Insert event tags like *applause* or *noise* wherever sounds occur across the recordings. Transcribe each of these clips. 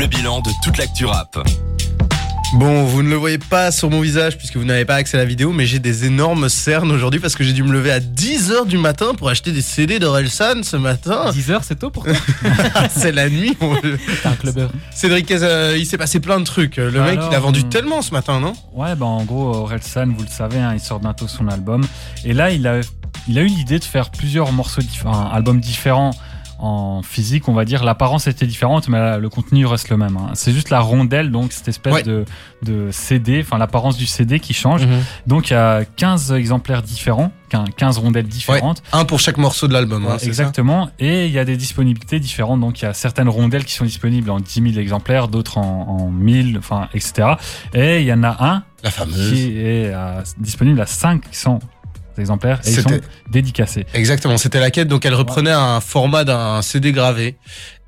le bilan de toute l'actu rap. Bon, vous ne le voyez pas sur mon visage puisque vous n'avez pas accès à la vidéo, mais j'ai des énormes cernes aujourd'hui parce que j'ai dû me lever à 10h du matin pour acheter des CD d'Orelsan ce matin. 10 heures, c'est tôt pour toi *laughs* C'est la nuit. mon- T'es un clubbeur. Cédric, euh, il s'est passé plein de trucs. Le mec, il a vendu hum. tellement ce matin, non? Ouais, bah en gros, Orelsan, vous le savez, hein, il sort bientôt son album. Et là, il a, il a eu l'idée de faire plusieurs morceaux, diff- enfin, albums différents en physique, on va dire. L'apparence était différente, mais le contenu reste le même. hein. C'est juste la rondelle, donc cette espèce Ouais. de, de CD, enfin l'apparence du CD qui change. Mhm. Donc il y a 15 exemplaires différents, quin- 15 rondelles différentes. Un pour chaque morceau de l'album, hein, Ouais, c'est ça exactement. Et il y a des disponibilités différentes. Donc, il y a certaines rondelles qui sont disponibles en 10 000 exemplaires, d'autres en, en 1000, enfin, etc. Et il y en a un La fameuse. qui est à- disponible à 500 exemplaires et ils sont C'était- dédicacés. Exactement, c'était la quête. Donc elle reprenait un format d'un CD gravé.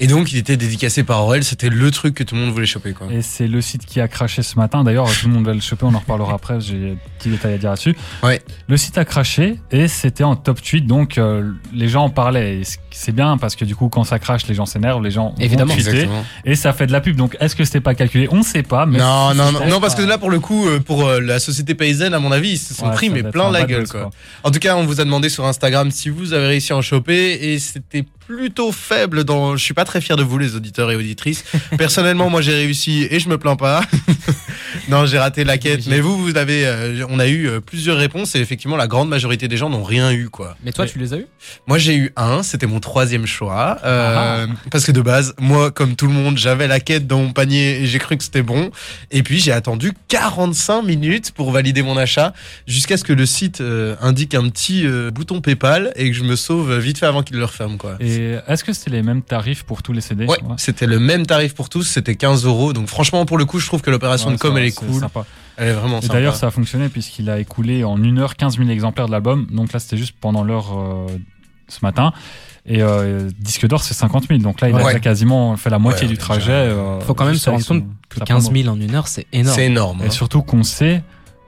Et donc il était dédicacé par Aurel. C'était le truc que tout le monde voulait choper, quoi. Et c'est le site qui a craché ce matin. D'ailleurs, tout le monde va le choper, on en reparlera après, j'ai des petits détails à dire là-dessus. Ouais. Le site a craché et c'était en top tweet, donc euh, les gens en parlaient. C'est bien parce que du coup, quand ça crache, les gens s'énervent, les gens vont Évidemment. tweeter. Exactement. Et ça fait de la pub. Donc, est-ce que c'était pas calculé? On ne sait pas. Mais Non, non, non, non, parce pas- que là, pour le coup, euh, pour euh, la société paysanne, à mon avis, ils se sont Ouais, pris, mais plein la gueule, quoi. En tout cas, on vous a demandé sur Instagram si vous avez réussi à en choper et c'était plutôt faible dans. Je suis pas très fier de vous, les auditeurs et auditrices. Personnellement, moi, j'ai réussi et je me plains pas. Non, j'ai raté la quête. Mais vous, vous avez. euh, on a eu euh, plusieurs réponses et effectivement, la grande majorité des gens n'ont rien eu, quoi. Mais toi, tu les as eu? Moi, j'ai eu un, c'était mon troisième choix. Ah. euh, Parce que de base, moi, comme tout le monde, j'avais la quête dans mon panier et j'ai cru que c'était bon. Et puis, j'ai attendu 45 minutes pour valider mon achat jusqu'à ce que le site euh, indique un petit euh, bouton PayPal et que je me sauve vite fait avant qu'il le referme, quoi. Et est-ce que c'était les mêmes tarifs pour tous les CD Ouais, c'était le même tarif pour tous, c'était 15 euros. Donc franchement, pour le coup, je trouve que l'opération Ouais, de com, elle est cool. sympa. Elle est vraiment Et sympa. d'ailleurs, ça a fonctionné puisqu'il a écoulé en une heure 15 000 exemplaires de l'album. Donc là, c'était juste pendant l'heure euh, ce matin. Et euh, disque d'or, c'est 50 000. Donc là, il a Ouais. quasiment fait la moitié Ouais, du trajet. euh, Faut quand même se rendre compte que sa 15 promo. 000 en une heure, c'est énorme. C'est énorme. Et hein. surtout qu'on sait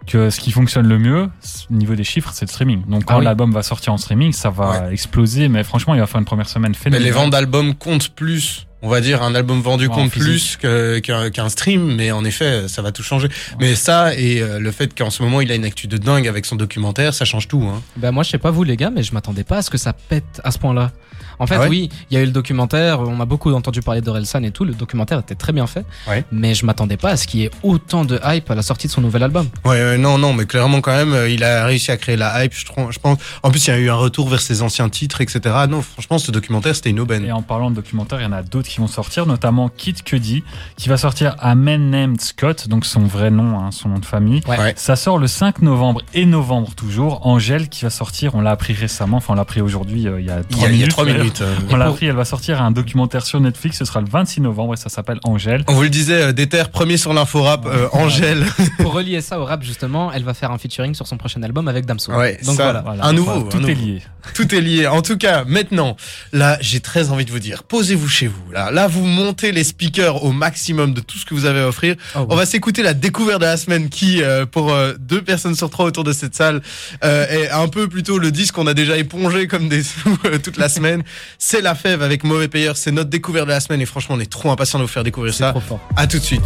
que ce qui fonctionne le mieux au niveau des chiffres, c'est le streaming. Donc quand Ah oui. l'album va sortir en streaming, ça va exploser. Mais franchement, il va faire une première semaine Mais phénoménale. les ventes d'albums comptent plus. On va dire un album vendu Ouais, compte plus que- qu'un qu'un stream, mais en effet, ça va tout changer. Mais ça et euh, le fait qu'en ce moment il a une actu de dingue avec son documentaire, ça change tout. Hein. Bah moi je sais pas vous les gars mais je m'attendais pas à ce que ça pète à ce point-là. En fait Ah ouais oui, il y a eu le documentaire, on a beaucoup entendu parler d'Orelsan et tout, le documentaire était très bien fait. Ouais. Mais je m'attendais pas à ce qu'il y ait autant de hype à la sortie de son nouvel album. Ouais, ouais, non, non, mais clairement quand même, euh, il a réussi à créer la hype. Je, trouve- je pense. En plus, il y a eu un retour vers ses anciens titres, etc. Non, franchement, ce documentaire, c'était une aubaine. Et en parlant de documentaire, il y en a d'autres qui vont sortir, notamment Kid Cudi, qui va sortir à Man Named Scott, donc son vrai nom, hein, son nom de famille. Ouais. Ouais. Ça sort le 5 novembre et novembre toujours. Angèle qui va sortir, on l'a appris récemment, enfin on l'a appris aujourd'hui, euh, il y a 3 Il y a, il y a minutes. minutes. euh. On l'a appris, elle va sortir un documentaire sur Netflix, ce sera le 26 novembre et ça s'appelle Angèle. On vous le disait, euh, Déter, premier sur l'info rap, euh, Angèle. *laughs* Pour relier ça au rap justement, elle va faire un featuring sur son prochain album avec Damso. Ouais, Donc ça- voilà. Voilà, Un nouveau, Enfin, tout un est lié. Tout est lié. En tout cas, maintenant, là, j'ai très envie de vous dire, posez-vous chez vous. Là, là, vous montez les speakers au maximum de tout ce que vous avez à offrir. Oh, ouais. On va s'écouter la découverte de la semaine qui, euh, pour euh, deux personnes sur trois autour de cette salle, euh, est un peu plutôt le disque qu'on a déjà épongé comme des sous euh, toute la semaine. C'est la fève avec Mauvais Payeur. C'est notre découverte de la semaine et franchement, on est trop impatient de vous faire découvrir ça. trop fort. À tout de suite.